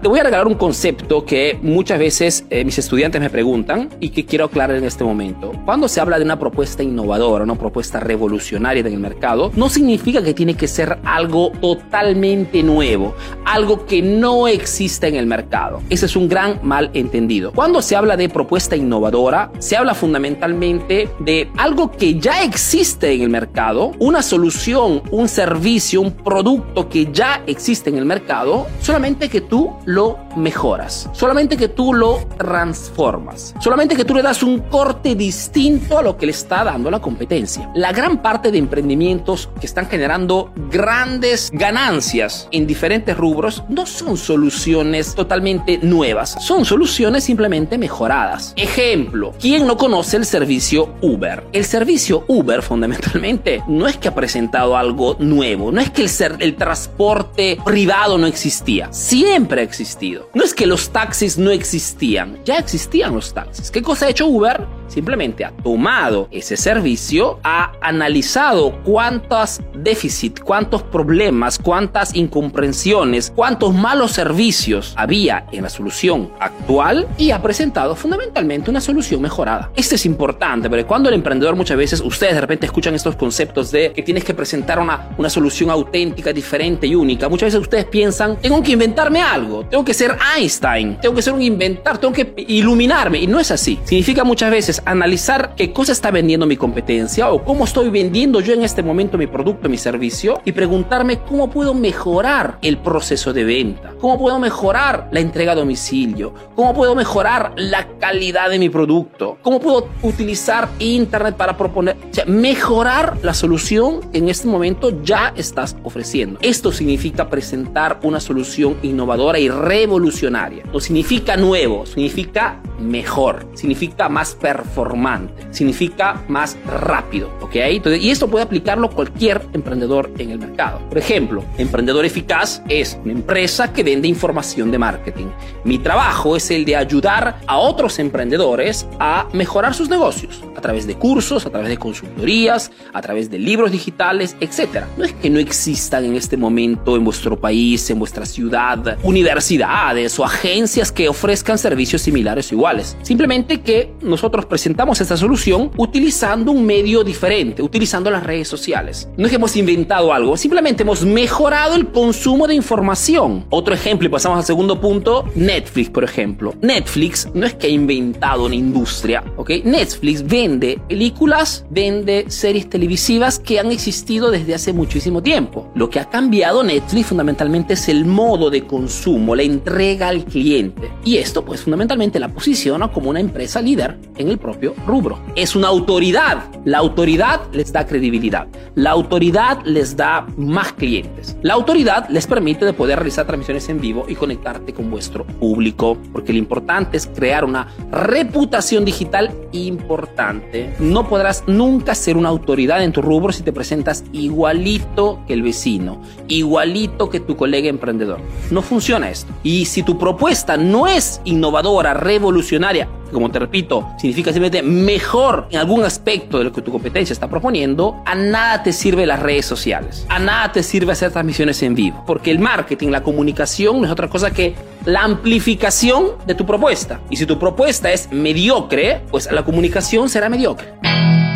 Te voy a regalar un concepto que muchas veces eh, mis estudiantes me preguntan y que quiero aclarar en este momento. Cuando se habla de una propuesta innovadora, una propuesta revolucionaria en el mercado, no significa que tiene que ser algo totalmente nuevo, algo que no existe en el mercado. Ese es un gran malentendido. Cuando se habla de propuesta innovadora, se habla fundamentalmente de algo que ya existe en el mercado, una solución, un servicio, un producto que ya existe en el mercado, solamente que tú lo mejoras. Solamente que tú lo transformas. Solamente que tú le das un corte distinto a lo que le está dando la competencia. La gran parte de emprendimientos que están generando grandes ganancias en diferentes rubros no son soluciones totalmente nuevas. Son soluciones simplemente mejoradas. Ejemplo, ¿quién no conoce el servicio Uber? El servicio Uber fundamentalmente no es que ha presentado algo nuevo. No es que el, el transporte privado no existía. Siempre existía No es que los taxis no existían, ya existían los taxis. ¿Qué cosa ha hecho Uber? Simplemente ha tomado ese servicio, ha analizado cuántos déficits, cuántos problemas, cuántas incomprensiones, cuántos malos servicios había en la solución actual y ha presentado fundamentalmente una solución mejorada. Esto es importante, porque cuando el emprendedor muchas veces, ustedes de repente escuchan estos conceptos de que tienes que presentar una, una solución auténtica, diferente y única, muchas veces ustedes piensan, tengo que inventarme algo, tengo que ser Einstein, tengo que ser un inventar, tengo que iluminarme. Y no es así. Significa muchas veces analizar qué cosa está vendiendo mi competencia o cómo estoy vendiendo yo en este momento mi producto, mi servicio y preguntarme cómo puedo mejorar el proceso de venta, cómo puedo mejorar la entrega a domicilio, cómo puedo mejorar la calidad de mi producto, cómo puedo utilizar Internet para proponer, o sea, mejorar la solución que en este momento ya estás ofreciendo. Esto significa presentar una solución innovadora y revolucionaria. No significa nuevo, significa mejor, significa más performante, significa más rápido, ¿ok? Entonces, y esto puede aplicarlo cualquier emprendedor en el mercado. Por ejemplo, emprendedor eficaz es una empresa que vende información de marketing. Mi trabajo es el de ayudar a otros emprendedores a mejorar sus negocios a través de cursos, a través de consultorías, a través de libros digitales, etc. No es que no existan en este momento en vuestro país, en vuestra ciudad, universidades o agencias que ofrezcan servicios similares o iguales. Simplemente que nosotros presentamos esta solución utilizando un medio diferente, utilizando las redes sociales. No es que hemos inventado algo, simplemente hemos mejorado el consumo de información. Otro ejemplo, y pasamos al segundo punto, Netflix, por ejemplo. Netflix no es que ha inventado una industria, ¿ok? Netflix vende películas, vende series televisivas que han existido desde hace muchísimo tiempo. Lo que ha cambiado Netflix fundamentalmente es el modo de consumo, la entrega al cliente. Y esto pues fundamentalmente la posiciona como una empresa líder en el propio rubro. Es una autoridad. La autoridad les da credibilidad. La autoridad les da más clientes. La autoridad les permite de poder realizar en vivo y conectarte con vuestro público. Porque lo importante es crear una reputación digital importante. No podrás nunca ser una autoridad en tu rubro si te presentas igualito que el vecino, igualito que tu colega emprendedor. No funciona esto. Y si tu propuesta no es innovadora, revolucionaria, como te repito, significa simplemente mejor en algún aspecto de lo que tu competencia está proponiendo, a nada te sirve las redes sociales. A nada te sirve hacer transmisiones en vivo. Porque el marketing, la comunicación no es otra cosa que la amplificación de tu propuesta. Y si tu propuesta es mediocre, pues la comunicación será mediocre.